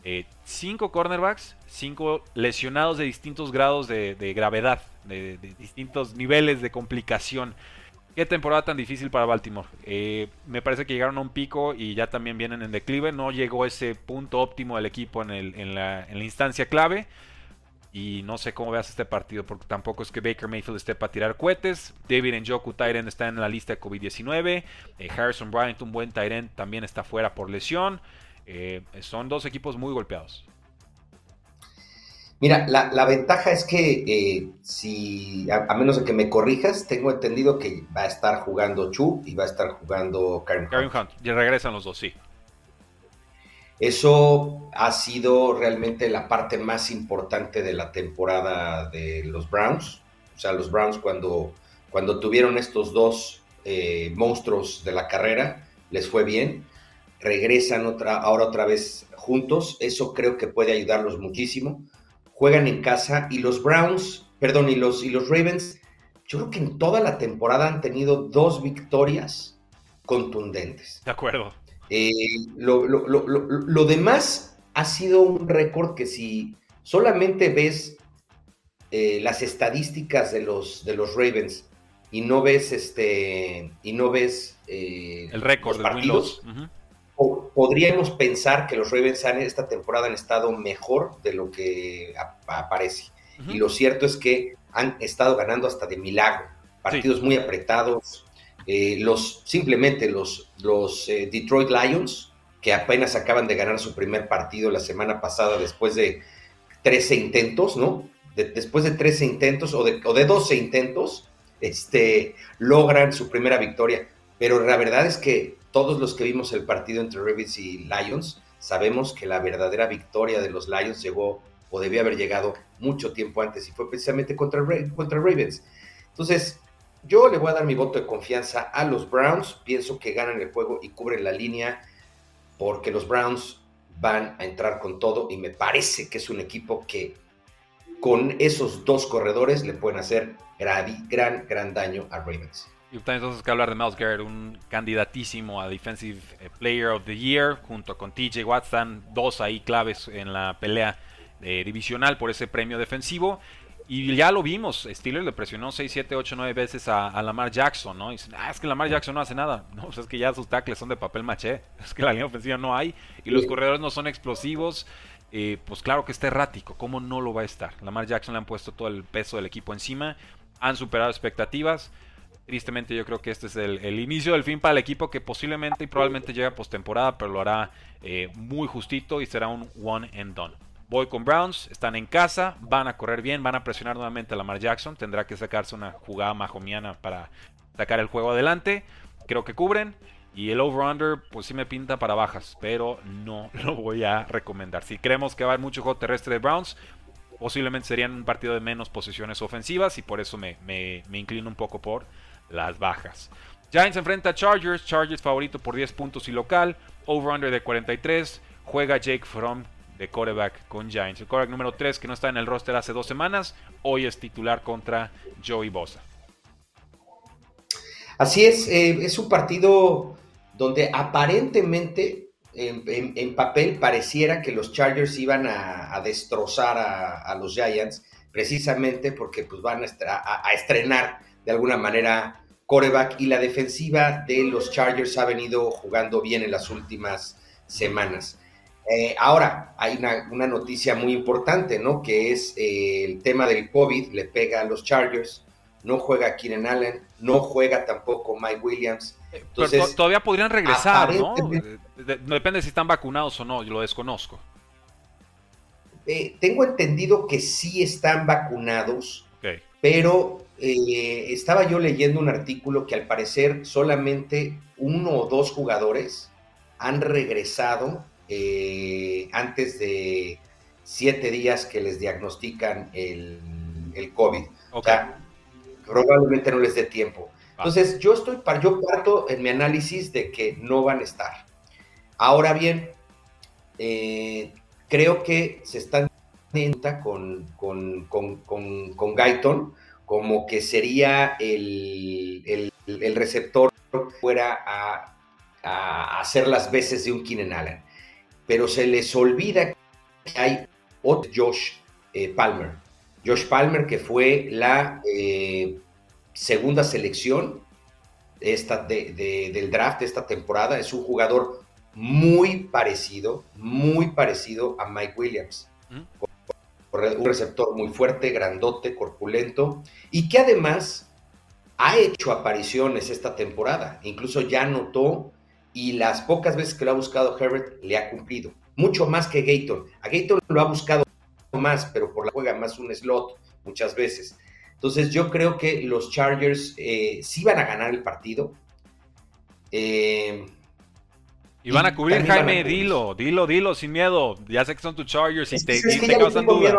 Eh, cinco cornerbacks, cinco lesionados de distintos grados de, gravedad, de, distintos niveles de complicación. Qué temporada tan difícil para Baltimore. Eh, me parece que llegaron a un pico y ya también vienen en declive. No llegó ese punto óptimo del equipo en, la, instancia clave. Y no sé cómo veas este partido, porque tampoco es que Baker Mayfield esté para tirar cohetes. David Njoku, Tyrant, está en la lista de COVID-19. Eh, Harrison Bryant, un buen Tyrant, también está fuera por lesión. Eh, son dos equipos muy golpeados. Mira, la, ventaja es que eh, si, a, menos de que me corrijas, tengo entendido que va a estar jugando Chu y va a estar jugando Karen Hunt. Hunt. Y regresan los dos, sí. Eso ha sido realmente la parte más importante de la temporada de los Browns. O sea, los Browns cuando, cuando tuvieron estos dos eh, monstruos de la carrera, les fue bien. Regresan otra, ahora otra vez juntos. Eso creo que puede ayudarlos muchísimo juegan en casa y los Browns, perdón, y los, y los Ravens, yo creo que en toda la temporada han tenido dos victorias contundentes. De acuerdo. Eh, lo, demás ha sido un récord que si solamente ves eh, las estadísticas de los, de los Ravens y no ves este y no ves eh, el récord de partidos, podríamos pensar que los Ravens han, esta temporada han estado mejor de lo que aparece. Y lo cierto es que han estado ganando hasta de milagro. Partidos muy apretados. Eh, los, simplemente los, los eh, Detroit Lions, que apenas acaban de ganar su primer partido la semana pasada después de 13 intentos, ¿no? después de 13 intentos o de, o de 12 intentos, este, logran su primera victoria. Pero la verdad es que todos los que vimos el partido entre Ravens y Lions sabemos que la verdadera victoria de los Lions llegó o debió haber llegado mucho tiempo antes y fue precisamente contra, contra Ravens. Entonces, yo le voy a dar mi voto de confianza a los Browns. Pienso que ganan el juego y cubren la línea porque los Browns van a entrar con todo y me parece que es un equipo que con esos dos corredores le pueden hacer gran, gran, gran daño a Ravens. Y entonces que hablar de Miles Garrett, un candidatísimo a Defensive eh, Player of the Year, junto con TJ Watson, dos ahí claves en la pelea eh, divisional por ese premio defensivo. Y ya lo vimos, Steelers le presionó 6, 7, 8, 9 veces a, Lamar Jackson, ¿no? Y dicen, ah, es que Lamar Jackson no hace nada. No, pues es que ya sus tackles son de papel maché. Es que la línea ofensiva no hay y los corredores no son explosivos. Eh, pues claro que está errático. ¿Cómo no lo va a estar? Lamar Jackson le han puesto todo el peso del equipo encima. Han superado expectativas. Tristemente yo creo que este es el, inicio del fin para el equipo que posiblemente y probablemente llega a postemporada, pero lo hará eh, muy justito y será un one and done. Voy con Browns, están en casa, van a correr bien, van a presionar nuevamente a Lamar Jackson. Tendrá que sacarse una jugada majomiana para sacar el juego adelante. Creo que cubren. Y el over-under, pues sí me pinta para bajas, pero no lo voy a recomendar. Si creemos que va a haber mucho juego terrestre de Browns, posiblemente serían un partido de menos posiciones ofensivas y por eso me, me, me inclino un poco por las bajas. Giants enfrenta a Chargers, Chargers favorito por 10 puntos y local, over-under de 43. Juega Jake Fromm de quarterback con Giants. El quarterback número 3 que no está en el roster hace dos semanas, hoy es titular contra Joey Bosa. Así es, eh, es un partido donde aparentemente en, papel pareciera que los Chargers iban a, destrozar a, los Giants, precisamente porque pues, van a, a estrenar de alguna manera coreback y la defensiva de los Chargers ha venido jugando bien en las últimas semanas. Eh, ahora, hay una, noticia muy importante, ¿no? Que es eh, el tema del COVID, le pega a los Chargers, no juega Keenan Allen, no juega tampoco Mike Williams. Entonces, todavía podrían regresar, ¿no? Depende si están vacunados o no, yo lo desconozco. Eh, tengo entendido que sí están vacunados, pero estaba yo leyendo un artículo que al parecer solamente uno o dos jugadores han regresado eh, antes de siete días que les diagnostican el, COVID. O sea, probablemente no les dé tiempo. Entonces, yo estoy, yo parto en mi análisis de que no van a estar. Ahora bien, eh, creo que se están con, con, con, con, Guyton como que sería el, el, receptor fuera a, a, hacer las veces de un Keenan Allen pero se les olvida que hay otro Josh eh, Palmer. Josh Palmer, que fue la eh, segunda selección esta del draft de esta temporada, es un jugador muy parecido, muy parecido a Mike Williams. Un receptor muy fuerte, grandote, corpulento, y que además ha hecho apariciones esta temporada. Incluso ya anotó y las pocas veces que lo ha buscado Herbert le ha cumplido. Mucho más que Gator. A Gator lo ha buscado más, pero por la juega más un slot muchas veces. Entonces yo creo que los Chargers eh, sí van a ganar el partido. Eh, y van a cubrir, Jaime, dilo, dilo, dilo, sin miedo. Ya sé que son tus Chargers y te, causan dudas.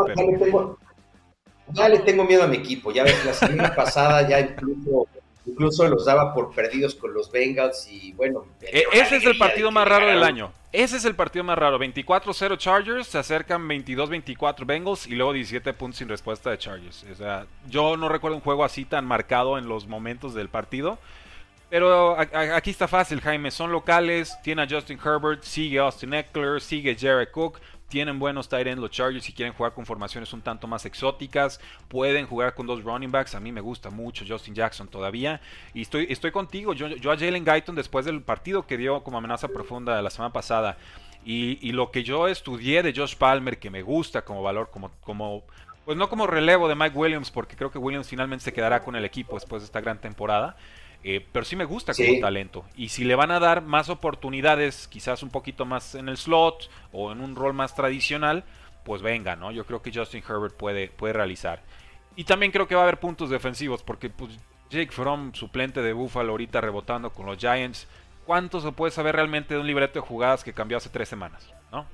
Ya le tengo miedo a mi equipo. Ya ves, la semana pasada ya incluso Incluso los daba por perdidos con los Bengals y bueno. E, ese es el partido más raro del año. Ese es el partido más raro. 24-0 Chargers, se acercan 22-24 Bengals y luego 17 puntos sin respuesta de Chargers. O sea, yo no recuerdo un juego así tan marcado en los momentos del partido. Pero aquí está fácil, Jaime. Son locales, tiene a Justin Herbert, sigue Austin Eckler, sigue Jared Cook. Tienen buenos tight ends los Chargers si quieren jugar con formaciones un tanto más exóticas. Pueden jugar con dos running backs. A mí me gusta mucho Justin Jackson todavía. Y estoy, estoy contigo. Yo, yo a Jalen Guyton después del partido que dio como amenaza profunda la semana pasada. Y, lo que yo estudié de Josh Palmer, que me gusta como valor, como, como pues no como relevo de Mike Williams, porque creo que Williams finalmente se quedará con el equipo después de esta gran temporada. Eh, pero sí me gusta como talento. Y si le van a dar más oportunidades, quizás un poquito más en el slot o en un rol más tradicional, pues venga, ¿no? Yo creo que Justin Herbert puede, puede realizar. Y también creo que va a haber puntos defensivos, porque pues, Jake Fromm, suplente de Buffalo, ahorita rebotando con los Giants, ¿cuánto se puede saber realmente de un libreto de jugadas que cambió hace tres semanas? ¿No?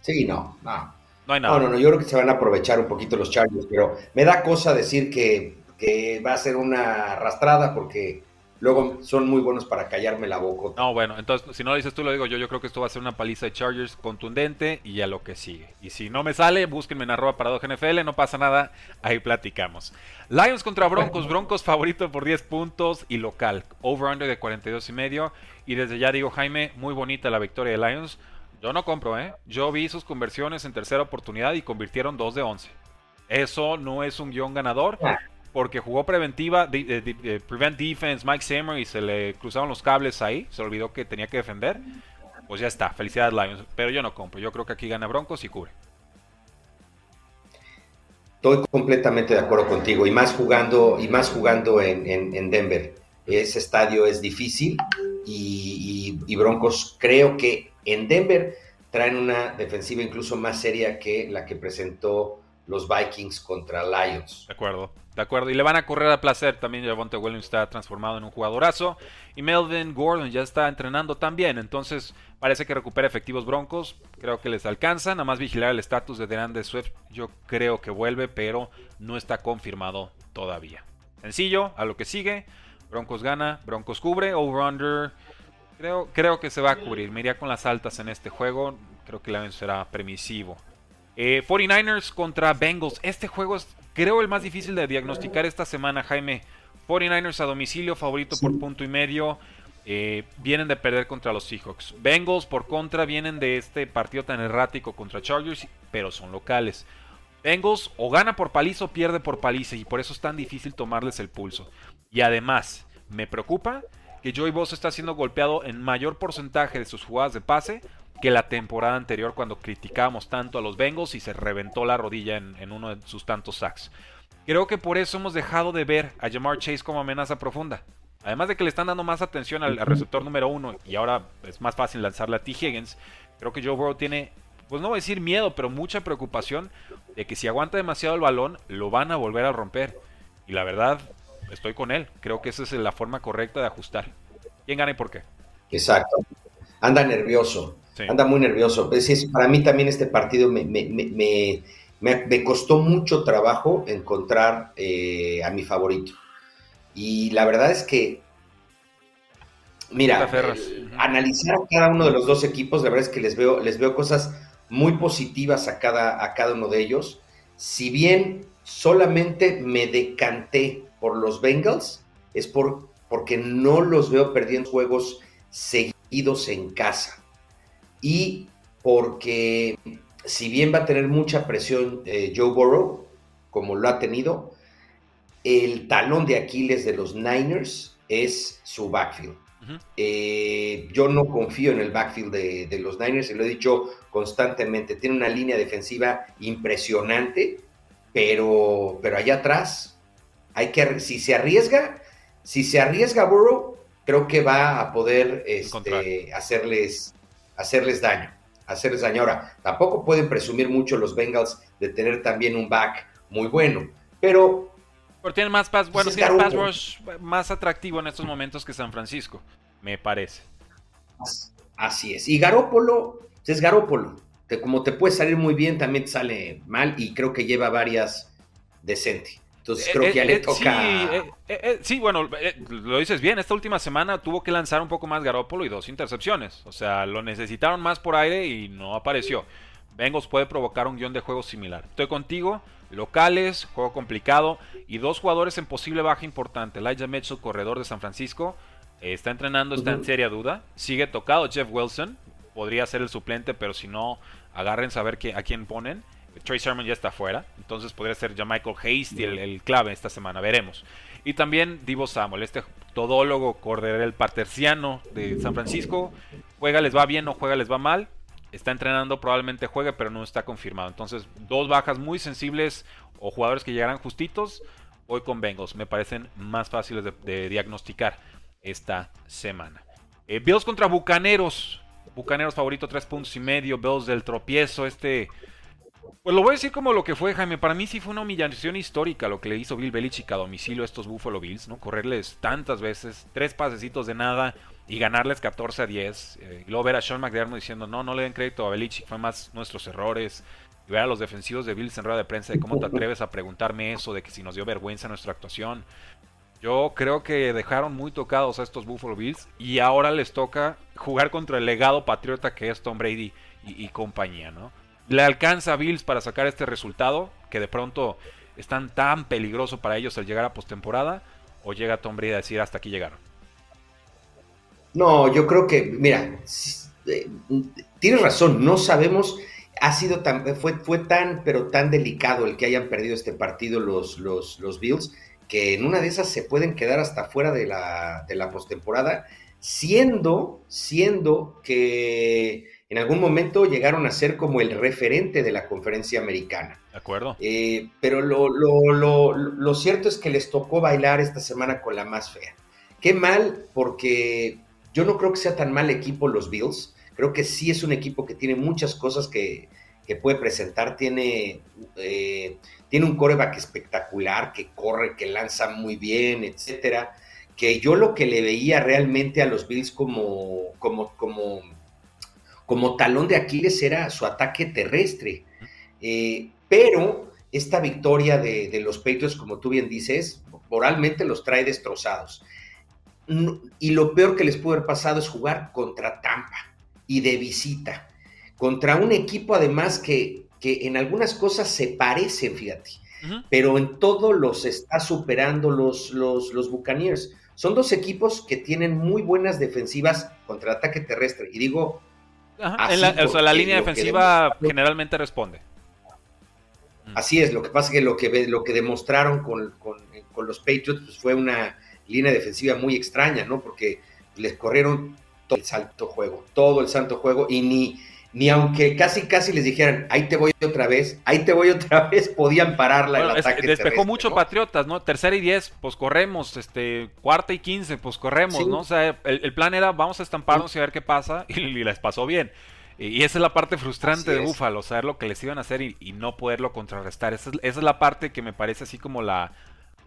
Sí, no, no. No hay nada. No, no, no, yo creo que se van a aprovechar un poquito los Chargers, pero me da cosa decir que, que va a ser una arrastrada porque luego son muy buenos para callarme la boca. No, bueno, entonces si no lo dices tú, lo digo yo. Yo creo que esto va a ser una paliza de Chargers contundente y a lo que sigue. Y si no me sale, búsquenme en arroba paradoja NFL, no pasa nada, ahí platicamos. Lions contra Broncos, Broncos favorito por 10 puntos y local, over-under de 42 y medio. Y desde ya digo, Jaime, muy bonita la victoria de Lions. Yo no compro, ¿eh? Yo vi sus conversiones en tercera oportunidad y convirtieron 2 de 11. Eso no es un guion ganador porque jugó preventiva, de, de, de, prevent defense, Mike Zimmer y se le cruzaron los cables ahí, se olvidó que tenía que defender. Pues ya está, felicidades Lions, pero yo no compro, yo creo que aquí gana Broncos y cubre. Estoy completamente de acuerdo contigo y más jugando y más jugando en, en, en Denver. Ese estadio es difícil y, y, y Broncos creo que en Denver traen una defensiva incluso más seria que la que presentó los Vikings contra Lions. De acuerdo, de acuerdo. Y le van a correr a placer. También Javonte Williams está transformado en un jugadorazo. Y Melvin Gordon ya está entrenando también. Entonces parece que recupera efectivos broncos. Creo que les alcanza. Nada más vigilar el estatus de DeAndre Swift. Yo creo que vuelve, pero no está confirmado todavía. Sencillo, a lo que sigue. Broncos gana, Broncos cubre, over-under. Creo, creo que se va a cubrir. Me iría con las altas en este juego. Creo que la será permisivo. Eh, 49ers contra Bengals. Este juego es, creo, el más difícil de diagnosticar esta semana, Jaime. 49ers a domicilio, favorito por punto y medio. Eh, vienen de perder contra los Seahawks. Bengals, por contra, vienen de este partido tan errático contra Chargers, pero son locales. Bengals o gana por paliza o pierde por paliza, y por eso es tan difícil tomarles el pulso. Y además, me preocupa que Joey Bosa está siendo golpeado en mayor porcentaje de sus jugadas de pase que la temporada anterior cuando criticábamos tanto a los Bengals y se reventó la rodilla en, uno de sus tantos sacks. Creo que por eso hemos dejado de ver a Jamar Chase como amenaza profunda. Además de que le están dando más atención al, al receptor número uno y ahora es más fácil lanzarle a T. Higgins, creo que Joe Burrow tiene, pues no voy a decir miedo, pero mucha preocupación de que si aguanta demasiado el balón, lo van a volver a romper. Y la verdad, estoy con él. Creo que esa es la forma correcta de ajustar. ¿Quién gana y por qué? Exacto. Anda nervioso. Sí. Anda muy nervioso. Es para mí también este partido me, me, me, me costó mucho trabajo encontrar eh, a mi favorito. Y la verdad es que, mira, eh, analizar a cada uno de los dos equipos, la verdad es que les veo, les veo cosas muy positivas a cada, a cada uno de ellos. Si bien solamente me decanté por los Bengals, es por, porque no los veo perdiendo juegos seguidos en casa y porque si bien va a tener mucha presión eh, Joe Burrow, como lo ha tenido, el talón de Aquiles de los Niners es su backfield. Uh -huh. eh, yo no confío en el backfield de, de, los Niners, y lo he dicho constantemente, tiene una línea defensiva impresionante, pero, pero allá atrás, hay que, si se arriesga, si se arriesga Burrow, creo que va a poder este, hacerles hacerles daño, hacerles daño. Ahora, tampoco pueden presumir mucho los Bengals de tener también un back muy bueno, pero... Pero tienen más pass, bueno, tienen pass rush más atractivo en estos momentos que San Francisco, me parece. Así es. Y Garópolo, es Garópolo. Que como te puede salir muy bien, también te sale mal y creo que lleva varias decente. Entonces creo eh, que ya eh, le toca. Sí, eh, sí bueno, lo dices bien. Esta última semana tuvo que lanzar un poco más Garópolo y dos intercepciones. O sea, lo necesitaron más por aire y no apareció. Bengals puede provocar un guion de juego similar. Estoy contigo. Locales, juego complicado y dos jugadores en posible baja importante. Elijah Mitchell, corredor de San Francisco, está entrenando, está uh -huh. en seria duda. Sigue tocado Jeff Wilson, podría ser el suplente, pero si no, agarren saber que, a quién ponen. Trey Sermon ya está fuera, entonces podría ser ya Michael Hasty el, el, clave esta semana, veremos. Y también Divo Samuel, este todólogo corredor paterciano de San Francisco, juega, les va bien o juega, les va mal. Está entrenando, probablemente juegue, pero no está confirmado. Entonces, dos bajas muy sensibles o jugadores que llegarán justitos. Hoy con Bengals me parecen más fáciles de, de diagnosticar esta semana. Eh, Bills contra Bucaneros. Bucaneros favorito, tres puntos y medio. Bills del tropiezo. Este Pues lo voy a decir como lo que fue, Jaime. Para mí sí fue una humillación histórica lo que le hizo Bill Belichick a domicilio a estos Buffalo Bills, ¿no? Correrles tantas veces, tres pasecitos de nada y ganarles 14 a 10. Eh, y luego ver a Sean McDermott diciendo, no, no le den crédito a Belichick, fue más nuestros errores. Y ver a los defensivos de Bills en rueda de prensa de cómo te atreves a preguntarme eso, de que si nos dio vergüenza nuestra actuación. Yo creo que dejaron muy tocados a estos Buffalo Bills y ahora les toca jugar contra el legado patriota que es Tom Brady y, y compañía, ¿no? Le alcanza a Bills para sacar este resultado, que de pronto es tan, tan peligroso para ellos al llegar a postemporada, o llega Tom Brady a decir hasta aquí llegaron? No, yo creo que, mira, eh, tienes razón, no sabemos, ha sido tan, fue, fue tan, pero tan delicado el que hayan perdido este partido los, los, los Bills, que en una de esas se pueden quedar hasta fuera de la, de la postemporada, siendo, siendo que en algún momento llegaron a ser como el referente de la conferencia americana. De acuerdo. Eh, pero lo, lo, lo, cierto es que les tocó bailar esta semana con la más fea. Qué mal, porque yo no creo que sea tan mal equipo los Bills. Creo que sí es un equipo que tiene muchas cosas que, que puede presentar. Tiene, eh, tiene un coreback espectacular que corre, que lanza muy bien, etcétera. Que yo lo que le veía realmente a los Bills como, como, como como talón de Aquiles era su ataque terrestre. Eh, pero esta victoria de, los Patriots, como tú bien dices, moralmente los trae destrozados. Y lo peor que les pudo haber pasado es jugar contra Tampa y de visita, contra un equipo además que, que en algunas cosas se parecen, fíjate, pero en todo los está superando los, los, los Buccaneers. Son dos equipos que tienen muy buenas defensivas contra ataque terrestre. Y digo la, o sea, la línea defensiva generalmente responde. Así es, lo que pasa es que lo que, lo que demostraron con, los Patriots pues, fue una línea defensiva muy extraña, ¿no? Porque les corrieron todo el santo juego, todo el santo juego, y ni, ni aunque casi casi les dijeran, ahí te voy otra vez, ahí te voy otra vez, podían pararla el ataque. Despejó mucho Patriotas, ¿no? Tercera y diez, pues corremos, este, cuarta y quince, pues corremos, ¿no? O sea, el, plan era vamos a estamparnos y a ver qué pasa, y, les pasó bien. Y, esa es la parte frustrante de Búfalo, saber lo que les iban a hacer y, no poderlo contrarrestar. Esa es, la parte que me parece así como la,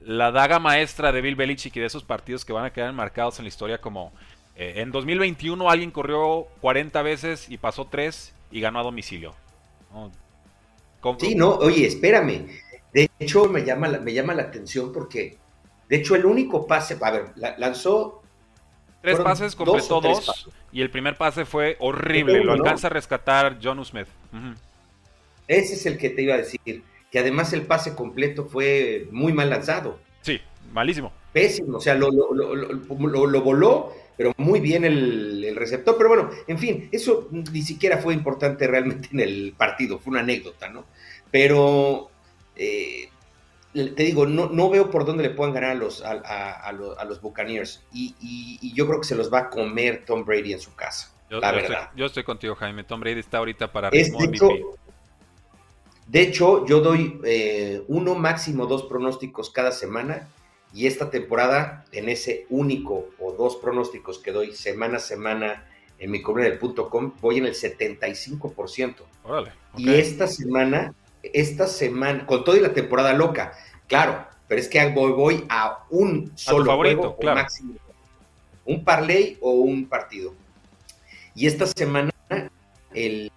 la daga maestra de Bill Belichick y de esos partidos que van a quedar marcados en la historia como eh, en 2021 alguien corrió 40 veces y pasó 3 y ganó a domicilio. Sí, no, oye, espérame. De hecho, me llama, la, me llama la atención porque, de hecho, el único pase, a ver, lanzó... Tres pases, completó dos, y el primer pase fue horrible, lo alcanza a rescatar John Smith. Ese es el que te iba a decir, que además el pase completo fue muy mal lanzado. Sí, malísimo. Pésimo, o sea, lo, lo, lo voló pero muy bien el, receptor. Pero bueno, en fin, eso ni siquiera fue importante realmente en el partido, fue una anécdota, ¿no? Pero eh, te digo, no, no veo por dónde le puedan ganar a los, a, los, Buccaneers. Y, yo creo que se los va a comer Tom Brady en su casa. la verdad. Estoy, yo estoy contigo, Jaime. Tom Brady está ahorita para es, de, hecho, de hecho, yo doy eh, uno, máximo dos pronósticos cada semana y esta temporada, en ese único o dos pronósticos que doy semana a semana en mi com, voy en el 75%. Órale, Y esta semana, esta semana, con toda la temporada loca, claro, pero es que voy, voy a un solo juego o máximo. Un parlay o un partido. Y esta semana, el,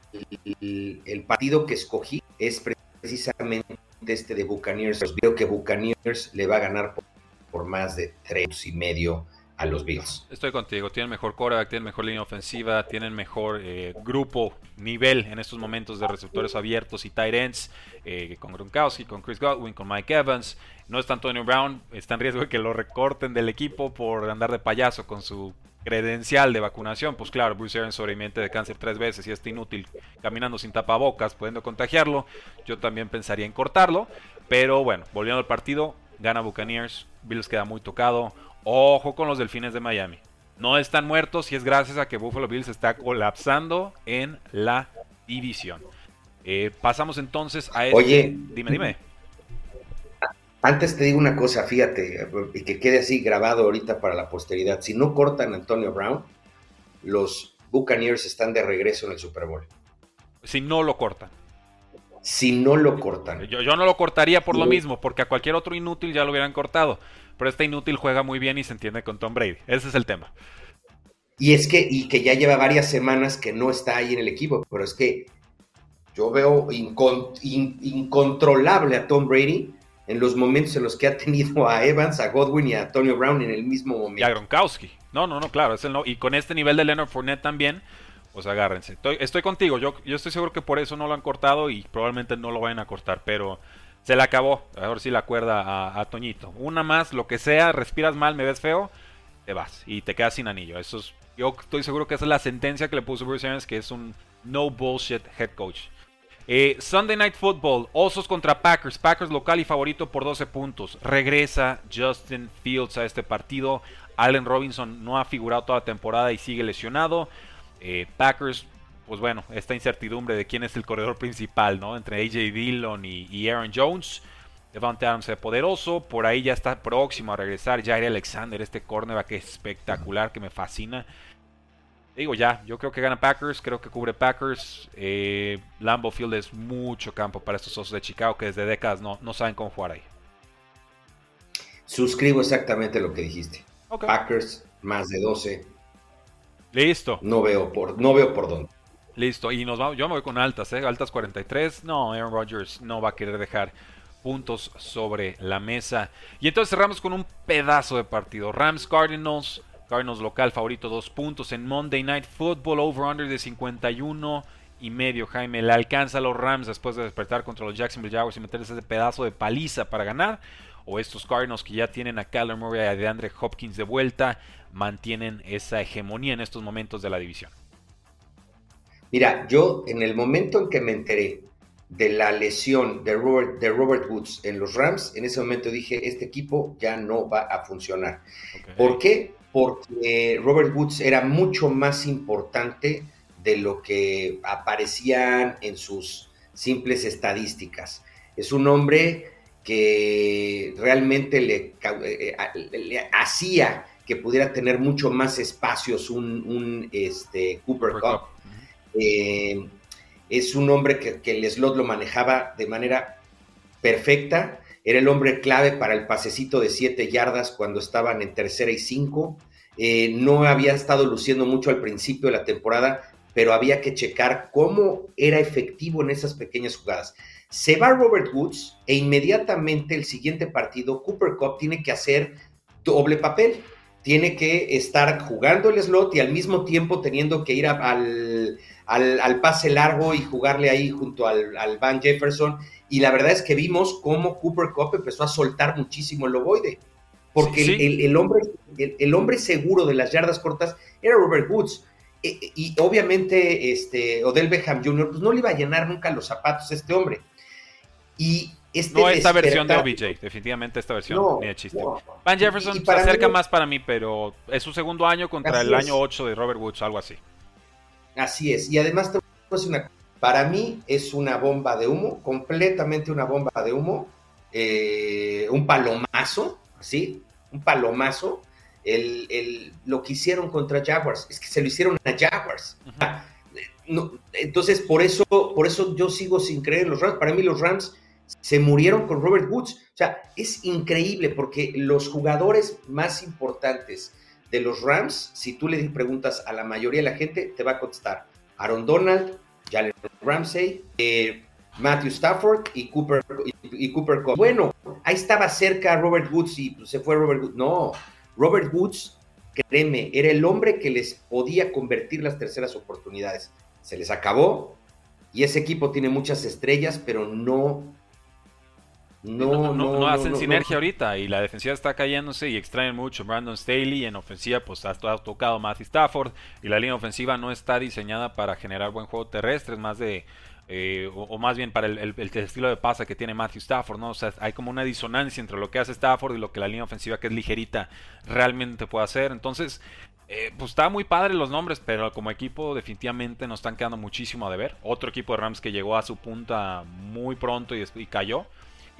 el partido que escogí es precisamente este de Buccaneers. Veo que Buccaneers le va a ganar por por más de tres y medio a los Bills. Estoy contigo, tienen mejor quarterback, tienen mejor línea ofensiva, tienen mejor eh, grupo, nivel en estos momentos de receptores abiertos y tight ends, eh, con Gronkowski, con Chris Godwin, con Mike Evans. No está Antonio Brown, está en riesgo de que lo recorten del equipo por andar de payaso con su credencial de vacunación. Pues claro, Bruce Arians sobreviviente de cáncer tres veces y está inútil caminando sin tapabocas, pudiendo contagiarlo. Yo también pensaría en cortarlo, pero bueno, volviendo al partido, gana Buccaneers, Bills queda muy tocado. Ojo con los Delfines de Miami. No están muertos y es gracias a que Buffalo Bills está colapsando en la división. Eh, pasamos entonces a este. Oye, dime, dime. Antes te digo una cosa, fíjate, y que quede así grabado ahorita para la posteridad. Si no cortan a Antonio Brown, los Buccaneers están de regreso en el Super Bowl. Si no lo cortan. Si no lo cortan. Yo, yo no lo cortaría por lo mismo, porque a cualquier otro inútil ya lo hubieran cortado. Pero este inútil juega muy bien y se entiende con Tom Brady. Ese es el tema. Y es que, y que ya lleva varias semanas que no está ahí en el equipo, pero es que yo veo incontrolable a Tom Brady en los momentos en los que ha tenido a Evans, a Godwin y a Antonio Brown en el mismo momento. Y a Gronkowski. No, no, no, claro, es el no. Y con este nivel de Leonard Fournette también, pues agárrense. Estoy, contigo, yo, yo estoy seguro que por eso no lo han cortado y probablemente no lo vayan a cortar, pero se le acabó. A ver si la acuerda a, Toñito. Una más, lo que sea, respiras mal, me ves feo, te vas y te quedas sin anillo. Eso es, yo estoy seguro que esa es la sentencia que le puso Bruce Arians, que es un no bullshit head coach. Eh, Sunday Night Football, Osos contra Packers. Packers local y favorito por 12 puntos. Regresa Justin Fields a este partido. Allen Robinson no ha figurado toda la temporada y sigue lesionado. Eh, Packers, pues bueno, esta incertidumbre de quién es el corredor principal, ¿no? Entre AJ Dillon y, Aaron Jones. Devante Adams es poderoso. Por ahí ya está próximo a regresar Jair Alexander, este cornerback espectacular que me fascina. Digo ya, yo creo que gana Packers, creo que cubre Packers. Eh, Lambeau Field es mucho campo para estos osos de Chicago que desde décadas no, no saben cómo jugar ahí. Suscribo exactamente lo que dijiste. Packers más de 12. Listo. No veo por, no veo por dónde. Listo. Y nos vamos, yo me voy con altas, ¿eh? Altas 43. No, Aaron Rodgers no va a querer dejar puntos sobre la mesa. Y entonces cerramos con un pedazo de partido. Rams Cardinals. Cardinals local favorito, dos puntos en Monday Night Football, over-under de 51 y medio. Jaime, le alcanza a los Rams después de despertar contra los Jacksonville Jaguars y meterles ese pedazo de paliza para ganar o estos Cardinals que ya tienen a Kyler Murray y a DeAndre Hopkins de vuelta, mantienen esa hegemonía en estos momentos de la división? Mira, yo en el momento en que me enteré de la lesión de Robert, de Robert Woods en los Rams, en ese momento dije, este equipo ya no va a funcionar. ¿Por qué? Porque Robert Woods era mucho más importante de lo que aparecían en sus simples estadísticas. Es un hombre que realmente le, eh, eh, hacía que pudiera tener mucho más espacios un, este, Cooper Cup. Eh, es un hombre que, el slot lo manejaba de manera perfecta. Era el hombre clave para el pasecito de 7 yardas cuando estaban en tercera y 5. no había estado luciendo mucho al principio de la temporada, pero había que checar cómo era efectivo en esas pequeñas jugadas. Se va Robert Woods e inmediatamente el siguiente partido, Cooper Cup tiene que hacer doble papel. Tiene que estar jugando el slot y al mismo tiempo teniendo que ir al, al, pase largo y jugarle ahí junto al, Van Jefferson. Y la verdad es que vimos cómo Cooper Cup empezó a soltar muchísimo el loboide. Porque El, hombre, el, hombre seguro de las yardas cortas era Robert Woods. E, e, y, obviamente este, Odell Beckham Jr. Pues no le iba a llenar nunca los zapatos a este hombre. Y este no esta versión de OBJ, definitivamente esta versión, ni de chiste. Van Jefferson se acerca más para mí, pero es su segundo año contra el año 8 de Robert Woods, algo así. Así es, y además una, para mí es una bomba de humo, completamente una bomba de humo, eh, un palomazo, así, un palomazo, el, lo que hicieron contra Jaguars, es que se lo hicieron a Jaguars. Ah, entonces, por eso, por eso yo sigo sin creer en los Rams. Para mí los Rams se murieron con Robert Woods. O sea, es increíble porque los jugadores más importantes de los Rams, si tú le preguntas a la mayoría de la gente, te va a contestar Aaron Donald, Jalen Ramsey, eh, Matthew Stafford y Cooper y, Cooper Bueno, ahí estaba cerca Robert Woods y pues, se fue Robert Woods. No, Robert Woods, créeme, era el hombre que les podía convertir las terceras oportunidades. Se les acabó y ese equipo tiene muchas estrellas, pero no no, no, hacen sinergia ahorita y la defensiva está cayéndose y extraen mucho. Brandon Staley en ofensiva pues ha, tocado Matthew Stafford y la línea ofensiva no está diseñada para generar buen juego terrestre, es más de eh, o, más bien para el, estilo de pasa que tiene Matthew Stafford, ¿no? O sea, hay como una disonancia entre lo que hace Stafford y lo que la línea ofensiva que es ligerita realmente puede hacer. Entonces, eh, pues está muy padre los nombres, pero como equipo definitivamente nos están quedando muchísimo a deber. Otro equipo de Rams que llegó a su punta muy pronto y, y cayó.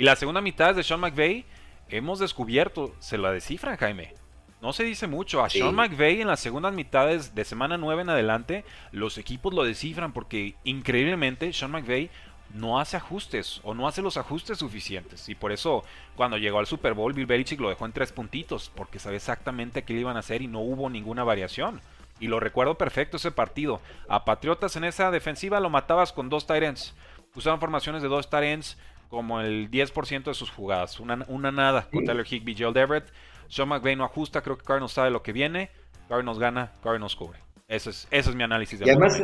Y la segunda mitad de Sean McVay, hemos descubierto, se la descifran, Jaime. No se dice mucho. A Sean McVay en las segundas mitades de semana 9 en adelante, los equipos lo descifran porque increíblemente Sean McVay no hace ajustes o no hace los ajustes suficientes. Y por eso, cuando llegó al Super Bowl, Bill Belichick lo dejó en tres puntitos, porque sabía exactamente qué le iban a hacer y no hubo ninguna variación. Y lo recuerdo perfecto ese partido. A Patriotas en esa defensiva lo matabas con dos tight ends. Usaban formaciones de dos tight ends como el 10% de sus jugadas. Una, una nada con Taylor Higby, Joel Everett. Sean McVay no ajusta, creo que Cardinals sabe lo que viene. Cardinals gana, Cardinals cubre. Ese es, ese es mi análisis de y además,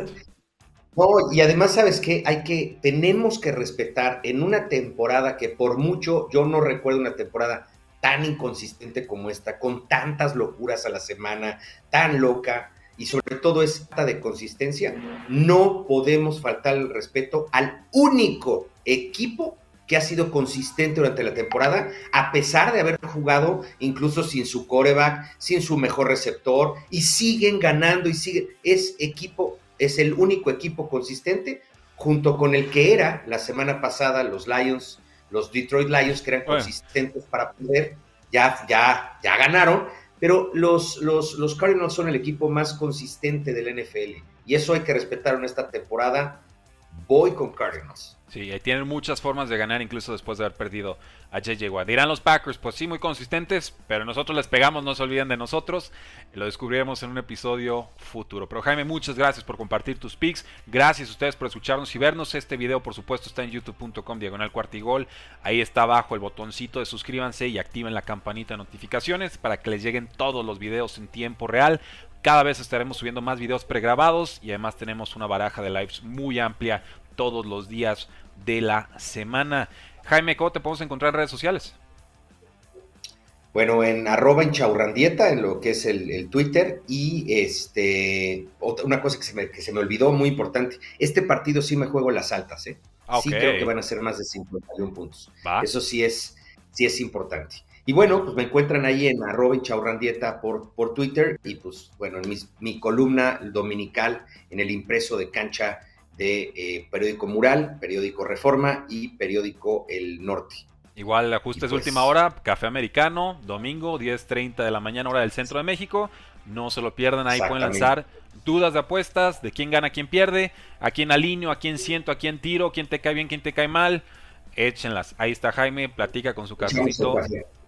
no, y además, ¿sabes qué? Hay que, tenemos que respetar en una temporada que por mucho, yo no recuerdo una temporada tan inconsistente como esta, con tantas locuras a la semana, tan loca, y sobre todo esta de consistencia, no podemos faltar el respeto al único equipo que ha sido consistente durante la temporada, a pesar de haber jugado incluso sin su coreback, sin su mejor receptor, y siguen ganando y siguen. Es equipo, es el único equipo consistente, junto con el que era la semana pasada los Lions, los Detroit Lions, que eran consistentes para poder, ya, ya, ya ganaron, pero los, los, los Cardinals son el equipo más consistente del NFL, y eso hay que respetar en esta temporada. Voy con Cardinals. Sí, tienen muchas formas de ganar incluso después de haber perdido a JJ Watt. Dirán los Packers, pues sí, muy consistentes, pero nosotros les pegamos, no se olviden de nosotros. Lo descubriremos en un episodio futuro. Pero Jaime, muchas gracias por compartir tus picks. Gracias a ustedes por escucharnos y vernos. Este video, por supuesto, está en youtube.com diagonal cuartigol. Ahí está abajo el botoncito de suscríbanse y activen la campanita de notificaciones para que les lleguen todos los videos en tiempo real. Cada vez estaremos subiendo más videos pregrabados y además tenemos una baraja de lives muy amplia todos los días de la semana. Jaime, ¿cómo te podemos encontrar en redes sociales? Bueno, en arroba en chaurrandieta, en lo que es el, Twitter, y este otra, una cosa que se, me, que se, me, olvidó, muy importante, este partido sí me juego las altas, ¿eh? Sí creo que van a ser más de 51 puntos. Eso sí es, sí es importante. Y bueno, pues me encuentran ahí en arroba chaurrandieta por, por Twitter, y pues bueno, en mi columna dominical en el impreso de cancha de eh, periódico Mural, periódico Reforma y periódico El Norte. Igual ajustes pues, última hora, café americano, domingo, 10.30 de la mañana hora del centro de México. No se lo pierdan, ahí pueden lanzar dudas de apuestas, de quién gana, quién pierde, a quién alineo, a quién siento, a quién tiro, quién te cae bien, quién te cae mal. Échenlas. Ahí está Jaime, platica con su cafecito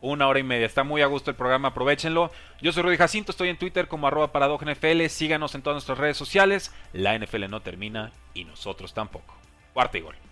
una hora y media. Está muy a gusto el programa, aprovechenlo. Yo soy Rudy Jacinto, estoy en Twitter como arroba NFL. Síganos en todas nuestras redes sociales. La NFL no termina y nosotros tampoco. Cuarta y gol.